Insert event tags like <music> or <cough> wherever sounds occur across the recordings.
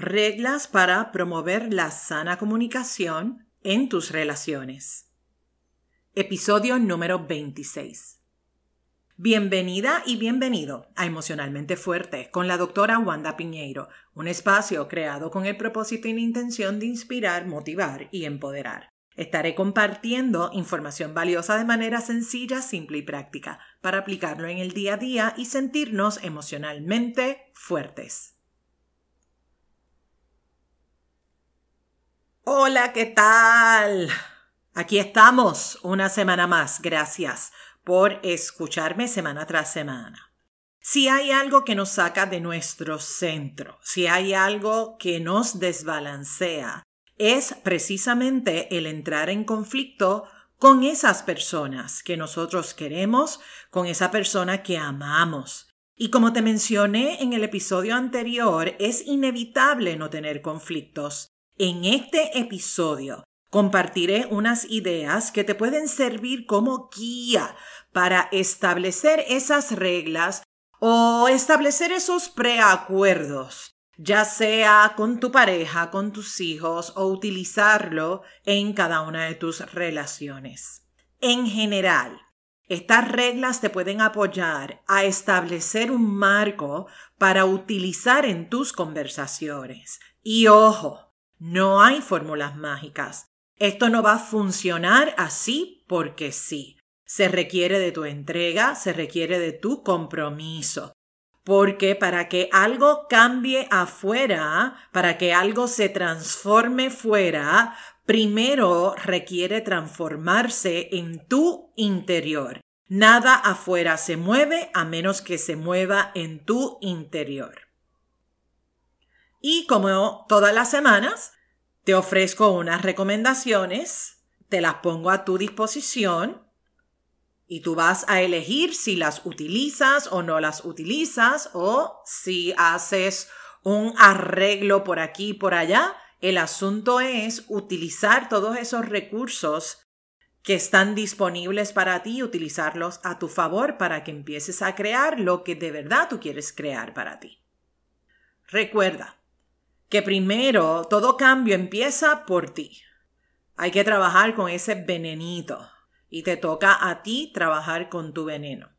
Reglas para promover la sana comunicación en tus relaciones. Episodio número 26. Bienvenida y bienvenido a Emocionalmente Fuerte con la doctora Wanda Piñeiro, un espacio creado con el propósito y la intención de inspirar, motivar y empoderar. Estaré compartiendo información valiosa de manera sencilla, simple y práctica para aplicarlo en el día a día y sentirnos emocionalmente fuertes. Hola, ¿qué tal? Aquí estamos una semana más. Gracias por escucharme semana tras semana. Si hay algo que nos saca de nuestro centro, si hay algo que nos desbalancea, es precisamente el entrar en conflicto con esas personas que nosotros queremos, con esa persona que amamos. Y como te mencioné en el episodio anterior, es inevitable no tener conflictos. En este episodio compartiré unas ideas que te pueden servir como guía para establecer esas reglas o establecer esos preacuerdos, ya sea con tu pareja, con tus hijos o utilizarlo en cada una de tus relaciones. En general, estas reglas te pueden apoyar a establecer un marco para utilizar en tus conversaciones. Y ojo, no hay fórmulas mágicas. Esto no va a funcionar así porque sí. Se requiere de tu entrega, se requiere de tu compromiso. Porque para que algo cambie afuera, para que algo se transforme fuera, primero requiere transformarse en tu interior. Nada afuera se mueve a menos que se mueva en tu interior. Y como todas las semanas, te ofrezco unas recomendaciones, te las pongo a tu disposición y tú vas a elegir si las utilizas o no las utilizas o si haces un arreglo por aquí y por allá. El asunto es utilizar todos esos recursos que están disponibles para ti utilizarlos a tu favor para que empieces a crear lo que de verdad tú quieres crear para ti. Recuerda, que primero todo cambio empieza por ti. Hay que trabajar con ese venenito y te toca a ti trabajar con tu veneno.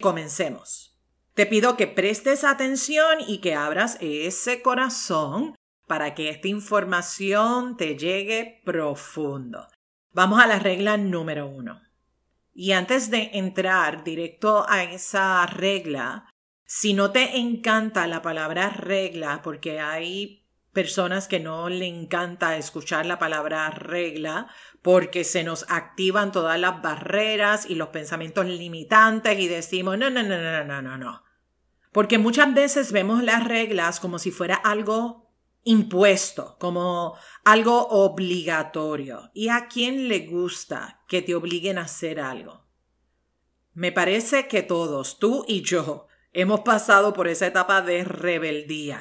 Comencemos. Te pido que prestes atención y que abras ese corazón para que esta información te llegue profundo. Vamos a la regla número uno. Y antes de entrar directo a esa regla, si no te encanta la palabra regla, porque hay personas que no le encanta escuchar la palabra regla, porque se nos activan todas las barreras y los pensamientos limitantes y decimos, no, no, no, no, no, no, no. Porque muchas veces vemos las reglas como si fuera algo impuesto, como algo obligatorio. ¿Y a quién le gusta que te obliguen a hacer algo? Me parece que todos, tú y yo, Hemos pasado por esa etapa de rebeldía.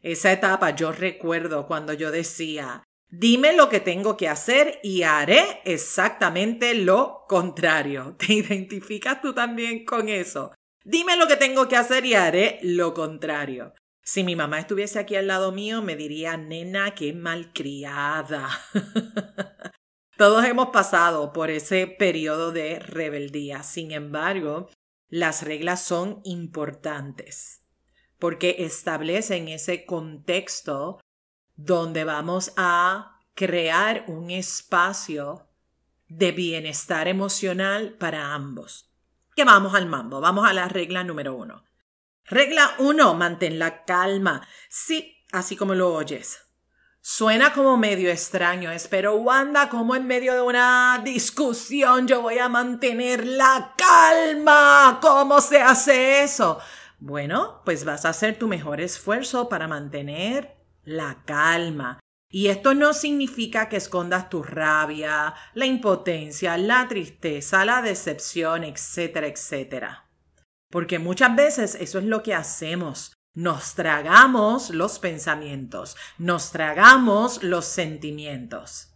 Esa etapa yo recuerdo cuando yo decía, dime lo que tengo que hacer y haré exactamente lo contrario. <laughs> ¿Te identificas tú también con eso? Dime lo que tengo que hacer y haré lo contrario. Si mi mamá estuviese aquí al lado mío, me diría, nena, qué malcriada. <laughs> Todos hemos pasado por ese periodo de rebeldía. Sin embargo, las reglas son importantes porque establecen ese contexto donde vamos a crear un espacio de bienestar emocional para ambos. Que vamos al mambo, vamos a la regla número uno. Regla uno, mantén la calma. Sí, así como lo oyes. Suena como medio extraño, pero Wanda, como en medio de una discusión yo voy a mantener la calma. ¿Cómo se hace eso? Bueno, pues vas a hacer tu mejor esfuerzo para mantener la calma. Y esto no significa que escondas tu rabia, la impotencia, la tristeza, la decepción, etcétera, etcétera. Porque muchas veces eso es lo que hacemos. Nos tragamos los pensamientos, nos tragamos los sentimientos.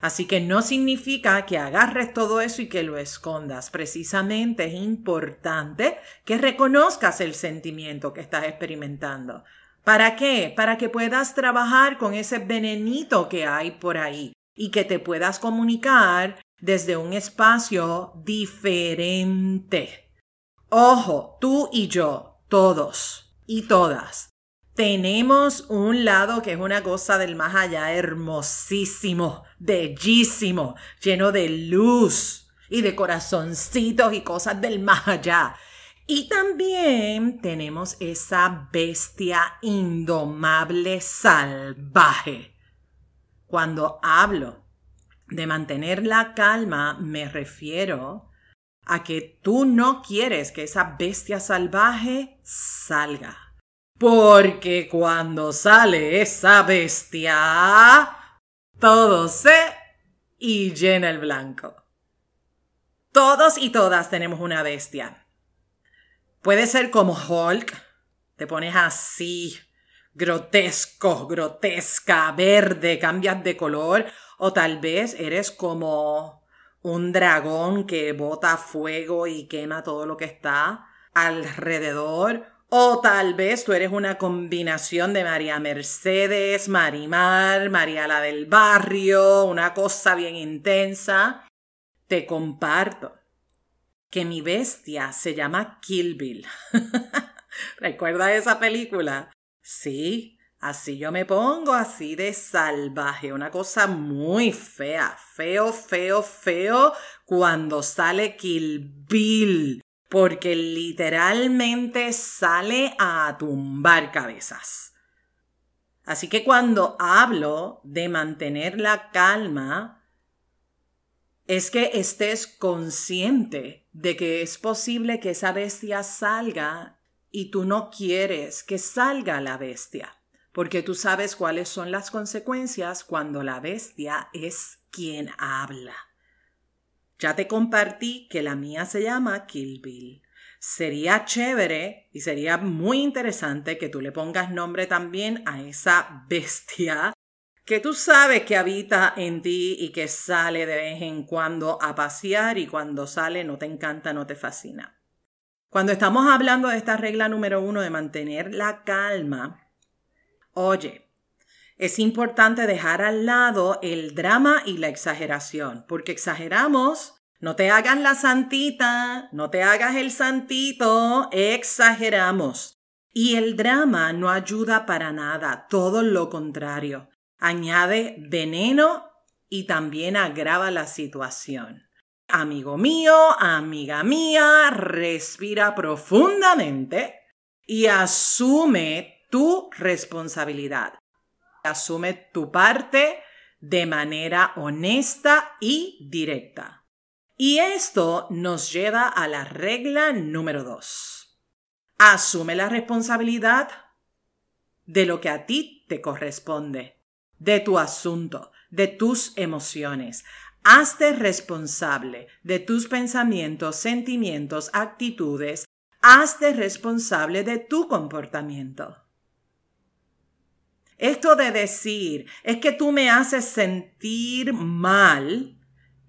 Así que no significa que agarres todo eso y que lo escondas. Precisamente es importante que reconozcas el sentimiento que estás experimentando. ¿Para qué? Para que puedas trabajar con ese venenito que hay por ahí y que te puedas comunicar desde un espacio diferente. Ojo, tú y yo, todos y todas, tenemos un lado que es una cosa del más allá hermosísimo, bellísimo, lleno de luz y de corazoncitos y cosas del más allá. Y también tenemos esa bestia indomable salvaje. Cuando hablo de mantener la calma, me refiero a que tú no quieres que esa bestia salvaje salga porque cuando sale esa bestia, todo se y llena el blanco. Todos y todas tenemos una bestia. Puede ser como Hulk, te pones así, grotesco, grotesca, verde, cambias de color, o tal vez eres como un dragón que bota fuego y quema todo lo que está alrededor, o tal vez tú eres una combinación de María Mercedes, Marimar, María la del barrio, una cosa bien intensa. Te comparto que mi bestia se llama Kill Bill. <laughs> ¿Recuerda esa película? Sí, así yo me pongo, así de salvaje, una cosa muy fea, feo, feo, feo, cuando sale Kill porque literalmente sale a tumbar cabezas. Así que cuando hablo de mantener la calma, es que estés consciente de que es posible que esa bestia salga y tú no quieres que salga la bestia, porque tú sabes cuáles son las consecuencias cuando la bestia es quien habla. Ya te compartí que la mía se llama Kill Bill. Sería chévere y sería muy interesante que tú le pongas nombre también a esa bestia que tú sabes que habita en ti y que sale de vez en cuando a pasear y cuando sale no te encanta, no te fascina. Cuando estamos hablando de esta regla número uno de mantener la calma, oye, es importante dejar al lado el drama y la exageración, porque exageramos, no te hagas la santita, no te hagas el santito, exageramos. Y el drama no ayuda para nada, todo lo contrario. Añade veneno y también agrava la situación. Amigo mío, amiga mía, respira profundamente y asume tu responsabilidad. Asume tu parte de manera honesta y directa. Y esto nos lleva a la regla número dos. Asume la responsabilidad de lo que a ti te corresponde, de tu asunto, de tus emociones. Hazte responsable de tus pensamientos, sentimientos, actitudes. Hazte responsable de tu comportamiento. Esto de decir, es que tú me haces sentir mal,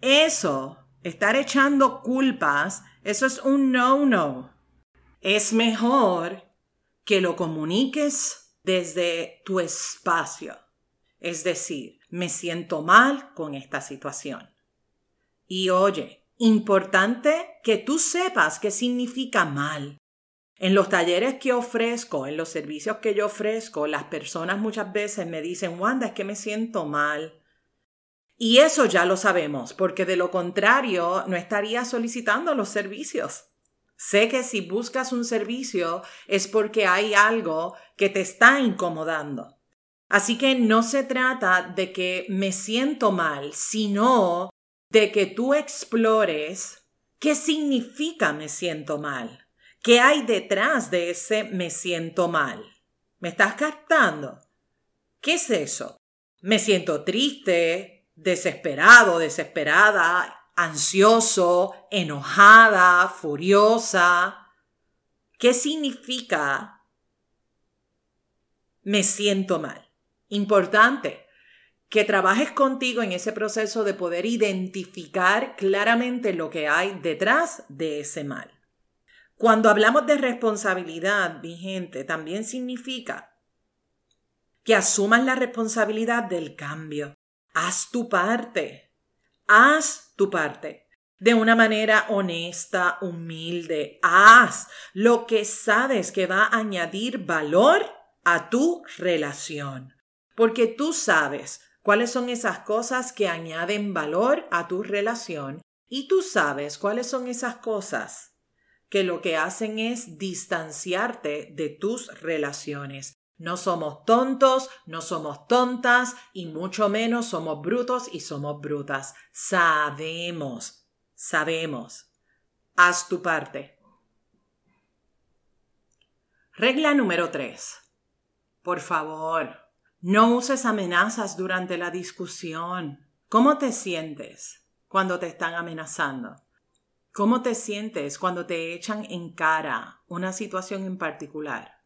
eso, estar echando culpas, eso es un no-no. Es mejor que lo comuniques desde tu espacio. Es decir, me siento mal con esta situación. Y oye, importante que tú sepas qué significa mal. En los talleres que ofrezco, en los servicios que yo ofrezco, las personas muchas veces me dicen, Wanda, es que me siento mal. Y eso ya lo sabemos, porque de lo contrario no estaría solicitando los servicios. Sé que si buscas un servicio es porque hay algo que te está incomodando. Así que no se trata de que me siento mal, sino de que tú explores qué significa me siento mal. ¿Qué hay detrás de ese me siento mal? ¿Me estás captando? ¿Qué es eso? Me siento triste, desesperado, desesperada, ansioso, enojada, furiosa. ¿Qué significa me siento mal? Importante que trabajes contigo en ese proceso de poder identificar claramente lo que hay detrás de ese mal. Cuando hablamos de responsabilidad, mi gente, también significa que asumas la responsabilidad del cambio. Haz tu parte. Haz tu parte. De una manera honesta, humilde. Haz lo que sabes que va a añadir valor a tu relación. Porque tú sabes cuáles son esas cosas que añaden valor a tu relación y tú sabes cuáles son esas cosas que lo que hacen es distanciarte de tus relaciones. No somos tontos, no somos tontas y mucho menos somos brutos y somos brutas. Sabemos, sabemos. Haz tu parte. Regla número 3. Por favor, no uses amenazas durante la discusión. ¿Cómo te sientes cuando te están amenazando? ¿Cómo te sientes cuando te echan en cara una situación en particular?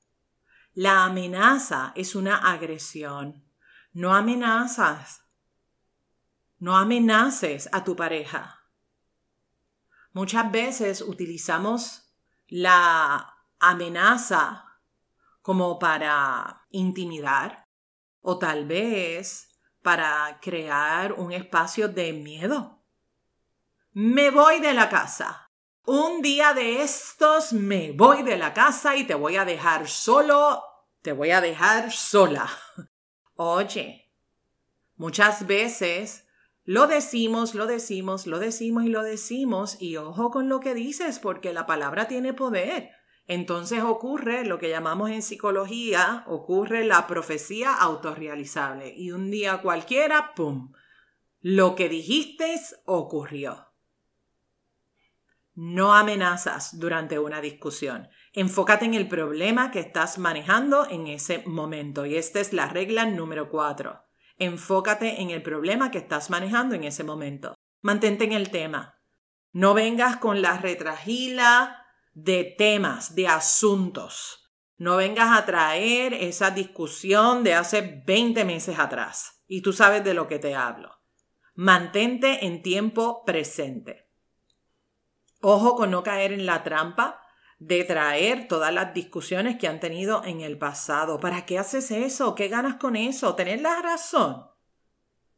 La amenaza es una agresión. No amenazas. No amenaces a tu pareja. Muchas veces utilizamos la amenaza como para intimidar, o tal vez para crear un espacio de miedo. Me voy de la casa. Un día de estos me voy de la casa y te voy a dejar solo, te voy a dejar sola. <laughs> Oye, muchas veces lo decimos, lo decimos, lo decimos y lo decimos y ojo con lo que dices porque la palabra tiene poder. Entonces ocurre lo que llamamos en psicología, ocurre la profecía autorrealizable. Y un día cualquiera, ¡pum! Lo que dijiste ocurrió. No amenazas durante una discusión. Enfócate en el problema que estás manejando en ese momento. Y esta es la regla número cuatro. Enfócate en el problema que estás manejando en ese momento. Mantente en el tema. No vengas con la retragila de temas, de asuntos. No vengas a traer esa discusión de hace 20 meses atrás. Y tú sabes de lo que te hablo. Mantente en tiempo presente. Ojo con no caer en la trampa de traer todas las discusiones que han tenido en el pasado. ¿Para qué haces eso? ¿Qué ganas con eso? ¿Tener la razón?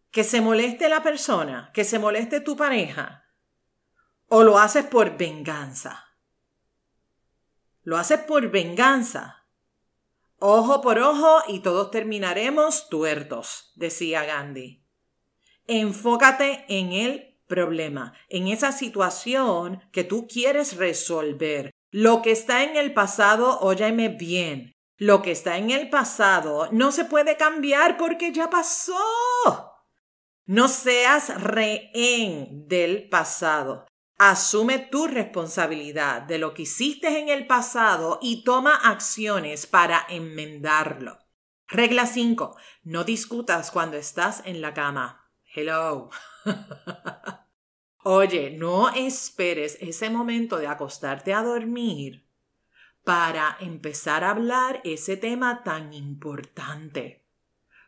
Que se moleste la persona, que se moleste tu pareja. ¿O lo haces por venganza? Lo haces por venganza. Ojo por ojo y todos terminaremos tuertos, decía Gandhi. Enfócate en el problema, en esa situación que tú quieres resolver. Lo que está en el pasado, óyeme bien, lo que está en el pasado no se puede cambiar porque ya pasó. No seas rehén del pasado. Asume tu responsabilidad de lo que hiciste en el pasado y toma acciones para enmendarlo. Regla 5. No discutas cuando estás en la cama. Hello. <laughs> Oye, no esperes ese momento de acostarte a dormir para empezar a hablar ese tema tan importante.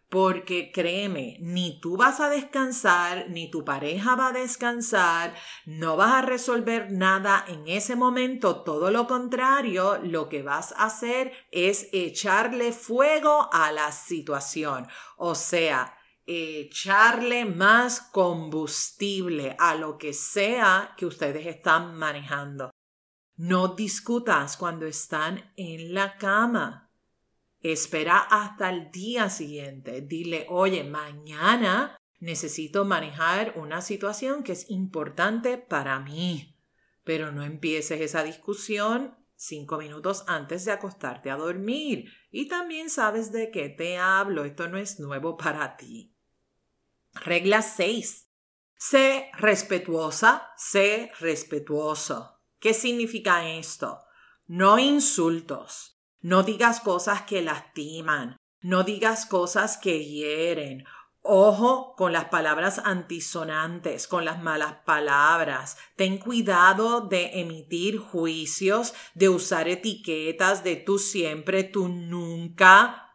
Porque créeme, ni tú vas a descansar, ni tu pareja va a descansar, no vas a resolver nada en ese momento, todo lo contrario, lo que vas a hacer es echarle fuego a la situación. O sea, echarle más combustible a lo que sea que ustedes están manejando. No discutas cuando están en la cama. Espera hasta el día siguiente. Dile, oye, mañana necesito manejar una situación que es importante para mí. Pero no empieces esa discusión cinco minutos antes de acostarte a dormir. Y también sabes de qué te hablo. Esto no es nuevo para ti. Regla 6. Sé respetuosa, sé respetuoso. ¿Qué significa esto? No insultos. No digas cosas que lastiman, no digas cosas que hieren. Ojo con las palabras antisonantes, con las malas palabras. Ten cuidado de emitir juicios, de usar etiquetas de tú siempre, tú nunca.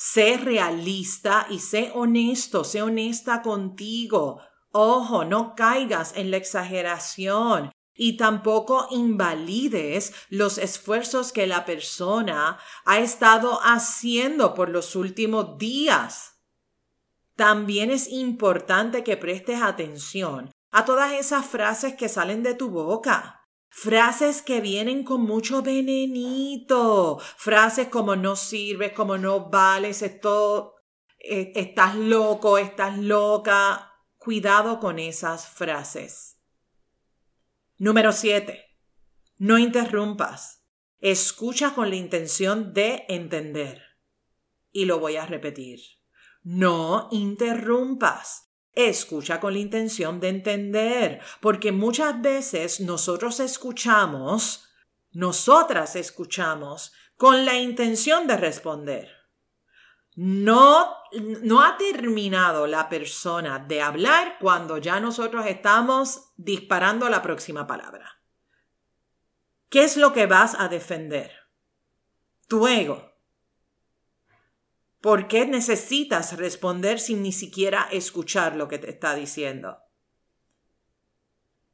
Sé realista y sé honesto, sé honesta contigo. Ojo, no caigas en la exageración y tampoco invalides los esfuerzos que la persona ha estado haciendo por los últimos días. También es importante que prestes atención a todas esas frases que salen de tu boca. Frases que vienen con mucho venenito. Frases como no sirves, como no vales, esto, eh, estás loco, estás loca. Cuidado con esas frases. Número 7. No interrumpas. Escucha con la intención de entender. Y lo voy a repetir. No interrumpas. Escucha con la intención de entender, porque muchas veces nosotros escuchamos, nosotras escuchamos con la intención de responder. No, no ha terminado la persona de hablar cuando ya nosotros estamos disparando la próxima palabra. ¿Qué es lo que vas a defender? Tu ego. ¿Por qué necesitas responder sin ni siquiera escuchar lo que te está diciendo?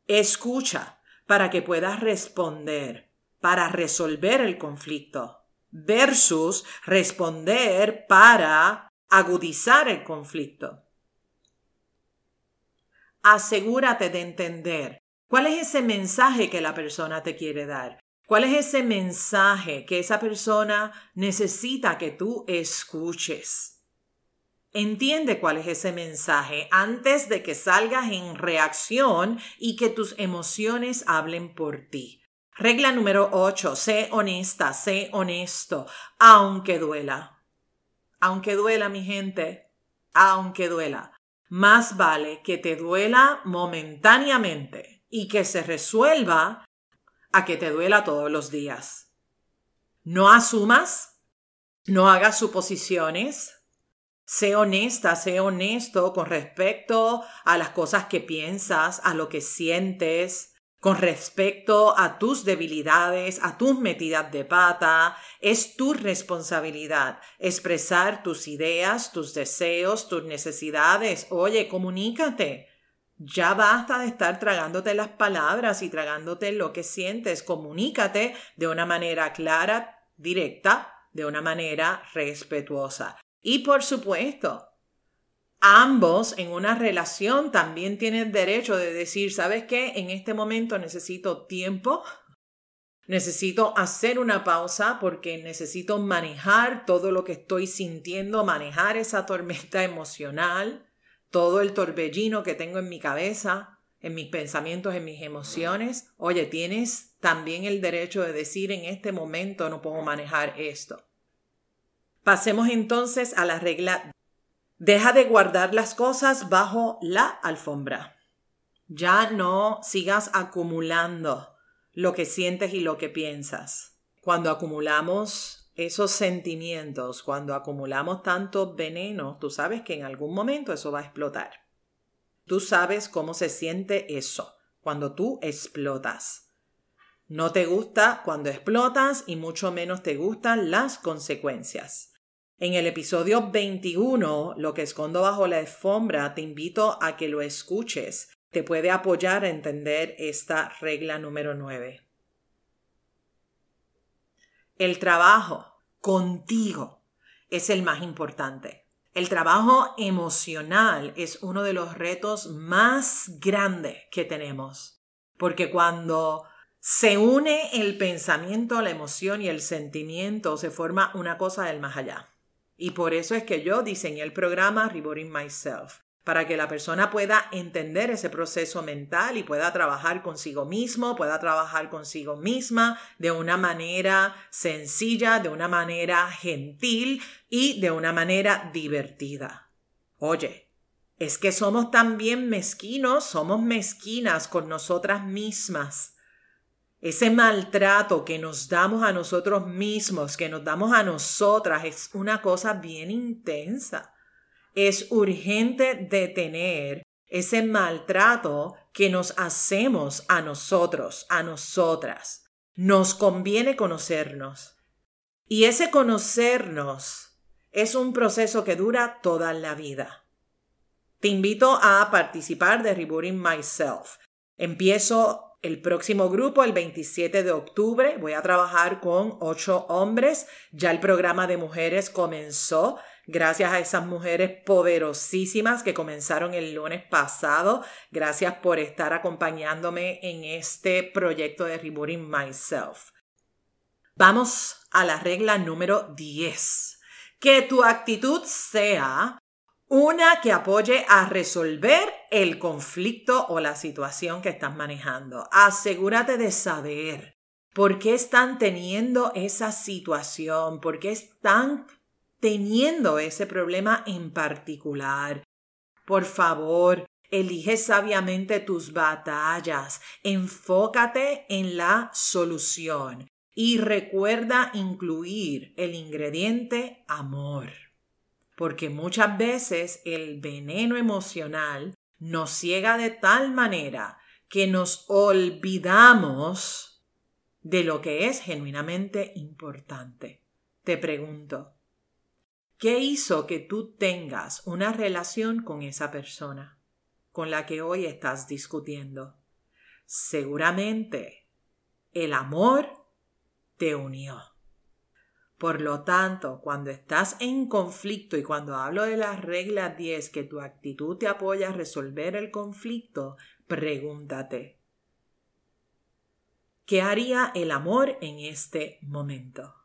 Escucha para que puedas responder, para resolver el conflicto versus responder para agudizar el conflicto. Asegúrate de entender cuál es ese mensaje que la persona te quiere dar. ¿Cuál es ese mensaje que esa persona necesita que tú escuches? Entiende cuál es ese mensaje antes de que salgas en reacción y que tus emociones hablen por ti. Regla número 8. Sé honesta, sé honesto, aunque duela. Aunque duela, mi gente, aunque duela. Más vale que te duela momentáneamente y que se resuelva a que te duela todos los días. No asumas, no hagas suposiciones, sé honesta, sé honesto con respecto a las cosas que piensas, a lo que sientes, con respecto a tus debilidades, a tus metidas de pata. Es tu responsabilidad expresar tus ideas, tus deseos, tus necesidades. Oye, comunícate. Ya basta de estar tragándote las palabras y tragándote lo que sientes. Comunícate de una manera clara, directa, de una manera respetuosa. Y por supuesto, ambos en una relación también tienen derecho de decir, ¿sabes qué? En este momento necesito tiempo, necesito hacer una pausa porque necesito manejar todo lo que estoy sintiendo, manejar esa tormenta emocional, todo el torbellino que tengo en mi cabeza, en mis pensamientos, en mis emociones. Oye, tienes también el derecho de decir en este momento no puedo manejar esto. Pasemos entonces a la regla Deja de guardar las cosas bajo la alfombra. Ya no sigas acumulando lo que sientes y lo que piensas. Cuando acumulamos esos sentimientos, cuando acumulamos tanto veneno, tú sabes que en algún momento eso va a explotar. Tú sabes cómo se siente eso cuando tú explotas. No te gusta cuando explotas y mucho menos te gustan las consecuencias. En el episodio 21, Lo que escondo bajo la alfombra, te invito a que lo escuches. Te puede apoyar a entender esta regla número 9. El trabajo contigo es el más importante. El trabajo emocional es uno de los retos más grandes que tenemos, porque cuando se une el pensamiento, la emoción y el sentimiento, se forma una cosa del más allá. Y por eso es que yo diseñé el programa Rewarding Myself, para que la persona pueda entender ese proceso mental y pueda trabajar consigo mismo, pueda trabajar consigo misma de una manera sencilla, de una manera gentil y de una manera divertida. Oye, es que somos también mezquinos, somos mezquinas con nosotras mismas ese maltrato que nos damos a nosotros mismos, que nos damos a nosotras, es una cosa bien intensa. Es urgente detener ese maltrato que nos hacemos a nosotros, a nosotras. Nos conviene conocernos. Y ese conocernos es un proceso que dura toda la vida. Te invito a participar de Rebooting Myself. Empiezo el próximo grupo, el 27 de octubre, voy a trabajar con ocho hombres. Ya el programa de mujeres comenzó gracias a esas mujeres poderosísimas que comenzaron el lunes pasado. Gracias por estar acompañándome en este proyecto de Rebooting Myself. Vamos a la regla número 10. Que tu actitud sea una que apoye a resolver el conflicto o la situación que estás manejando. Asegúrate de saber por qué están teniendo esa situación, por qué están teniendo ese problema en particular. Por favor, elige sabiamente tus batallas, enfócate en la solución y recuerda incluir el ingrediente amor porque muchas veces el veneno emocional nos ciega de tal manera que nos olvidamos de lo que es genuinamente importante. Te pregunto, ¿qué hizo que tú tengas una relación con esa persona con la que hoy estás discutiendo? Seguramente el amor te unió. Por lo tanto, cuando estás en conflicto y cuando hablo de las reglas 10 que tu actitud te apoya a resolver el conflicto, pregúntate, ¿qué haría el amor en este momento?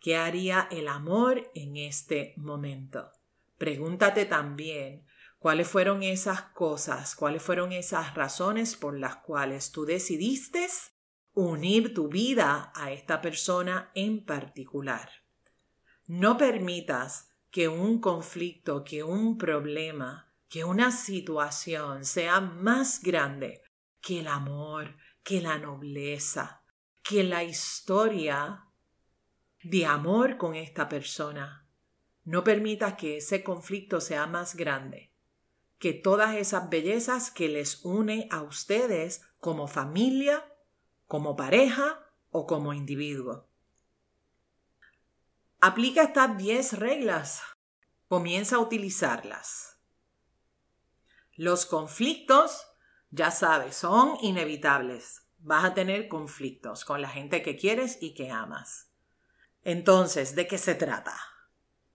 ¿Qué haría el amor en este momento? Pregúntate también cuáles fueron esas cosas, cuáles fueron esas razones por las cuales tú decidiste unir tu vida a esta persona en particular. No permitas que un conflicto, que un problema, que una situación sea más grande que el amor, que la nobleza, que la historia de amor con esta persona. No permitas que ese conflicto sea más grande que todas esas bellezas que les une a ustedes como familia como pareja o como individuo. Aplica estas 10 reglas. Comienza a utilizarlas. Los conflictos, ya sabes, son inevitables. Vas a tener conflictos con la gente que quieres y que amas. Entonces, ¿de qué se trata?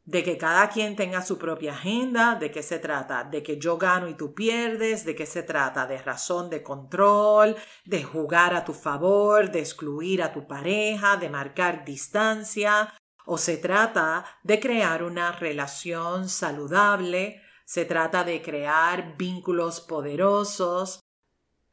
de que cada quien tenga su propia agenda, de qué se trata, de que yo gano y tú pierdes, de qué se trata, de razón de control, de jugar a tu favor, de excluir a tu pareja, de marcar distancia, o se trata de crear una relación saludable, se trata de crear vínculos poderosos.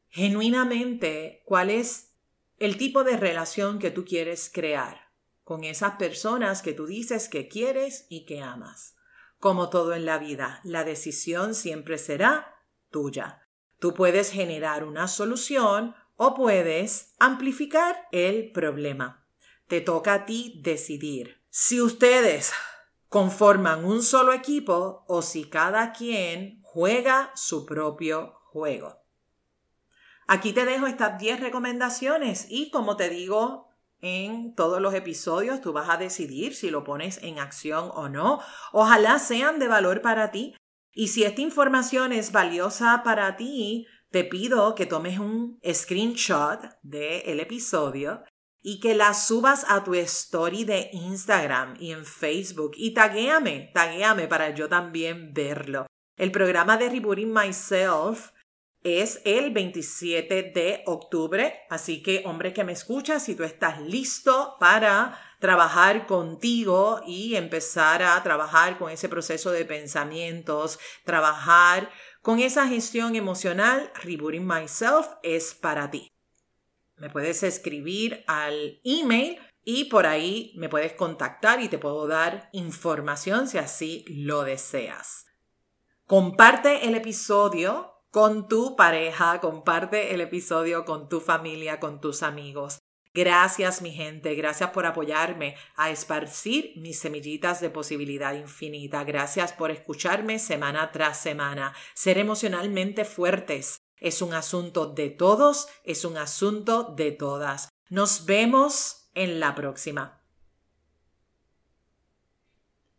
Genuinamente, ¿cuál es el tipo de relación que tú quieres crear? Con esas personas que tú dices que quieres y que amas. Como todo en la vida, la decisión siempre será tuya. Tú puedes generar una solución o puedes amplificar el problema. Te toca a ti decidir. Si ustedes conforman un solo equipo o si cada quien juega su propio juego. Aquí te dejo estas 10 recomendaciones y como te digo en todos los episodios. Tú vas a decidir si lo pones en acción o no. Ojalá sean de valor para ti. Y si esta información es valiosa para ti, te pido que tomes un screenshot del episodio y que la subas a tu story de Instagram y en Facebook y taguéame, taguéame para yo también verlo. El programa de Rebooting Myself es el 27 de octubre, así que hombre que me escuchas, si tú estás listo para trabajar contigo y empezar a trabajar con ese proceso de pensamientos, trabajar con esa gestión emocional, Rebooting Myself es para ti. Me puedes escribir al email y por ahí me puedes contactar y te puedo dar información si así lo deseas. Comparte el episodio con tu pareja, comparte el episodio con tu familia, con tus amigos. Gracias mi gente, gracias por apoyarme a esparcir mis semillitas de posibilidad infinita. Gracias por escucharme semana tras semana. Ser emocionalmente fuertes es un asunto de todos, es un asunto de todas. Nos vemos en la próxima.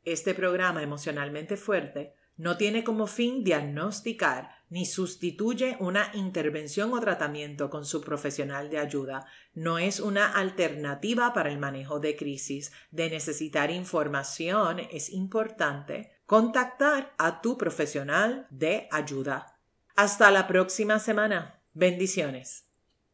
Este programa emocionalmente fuerte No tiene como fin diagnosticar ni sustituye una intervención o tratamiento con su profesional de ayuda. No es una alternativa para el manejo de crisis. De necesitar información es importante contactar a tu profesional de ayuda. Hasta la próxima semana. Bendiciones.